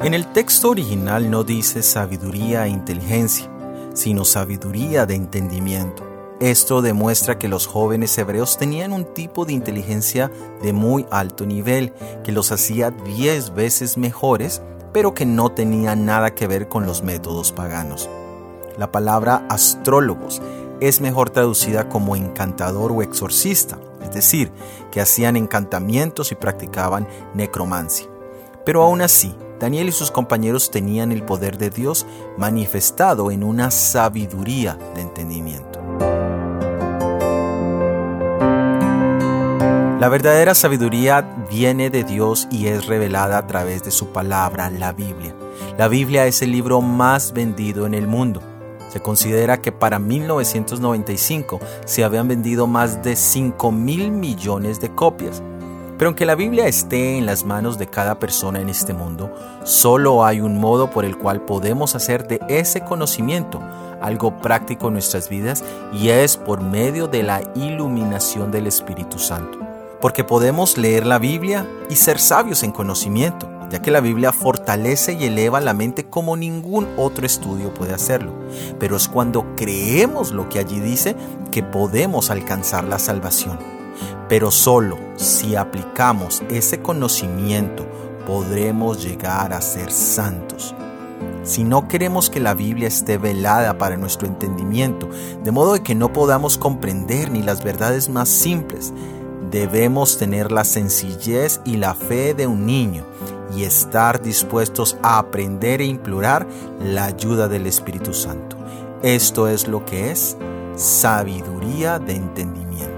En el texto original no dice sabiduría e inteligencia, sino sabiduría de entendimiento. Esto demuestra que los jóvenes hebreos tenían un tipo de inteligencia de muy alto nivel, que los hacía diez veces mejores, pero que no tenía nada que ver con los métodos paganos. La palabra astrólogos es mejor traducida como encantador o exorcista, es decir, que hacían encantamientos y practicaban necromancia. Pero aún así, Daniel y sus compañeros tenían el poder de Dios manifestado en una sabiduría de entendimiento. La verdadera sabiduría viene de Dios y es revelada a través de su palabra, la Biblia. La Biblia es el libro más vendido en el mundo. Se considera que para 1995 se habían vendido más de 5 mil millones de copias. Pero aunque la Biblia esté en las manos de cada persona en este mundo, solo hay un modo por el cual podemos hacer de ese conocimiento algo práctico en nuestras vidas y es por medio de la iluminación del Espíritu Santo. Porque podemos leer la Biblia y ser sabios en conocimiento, ya que la Biblia fortalece y eleva la mente como ningún otro estudio puede hacerlo. Pero es cuando creemos lo que allí dice que podemos alcanzar la salvación. Pero solo si aplicamos ese conocimiento podremos llegar a ser santos. Si no queremos que la Biblia esté velada para nuestro entendimiento, de modo de que no podamos comprender ni las verdades más simples, debemos tener la sencillez y la fe de un niño y estar dispuestos a aprender e implorar la ayuda del Espíritu Santo. Esto es lo que es sabiduría de entendimiento.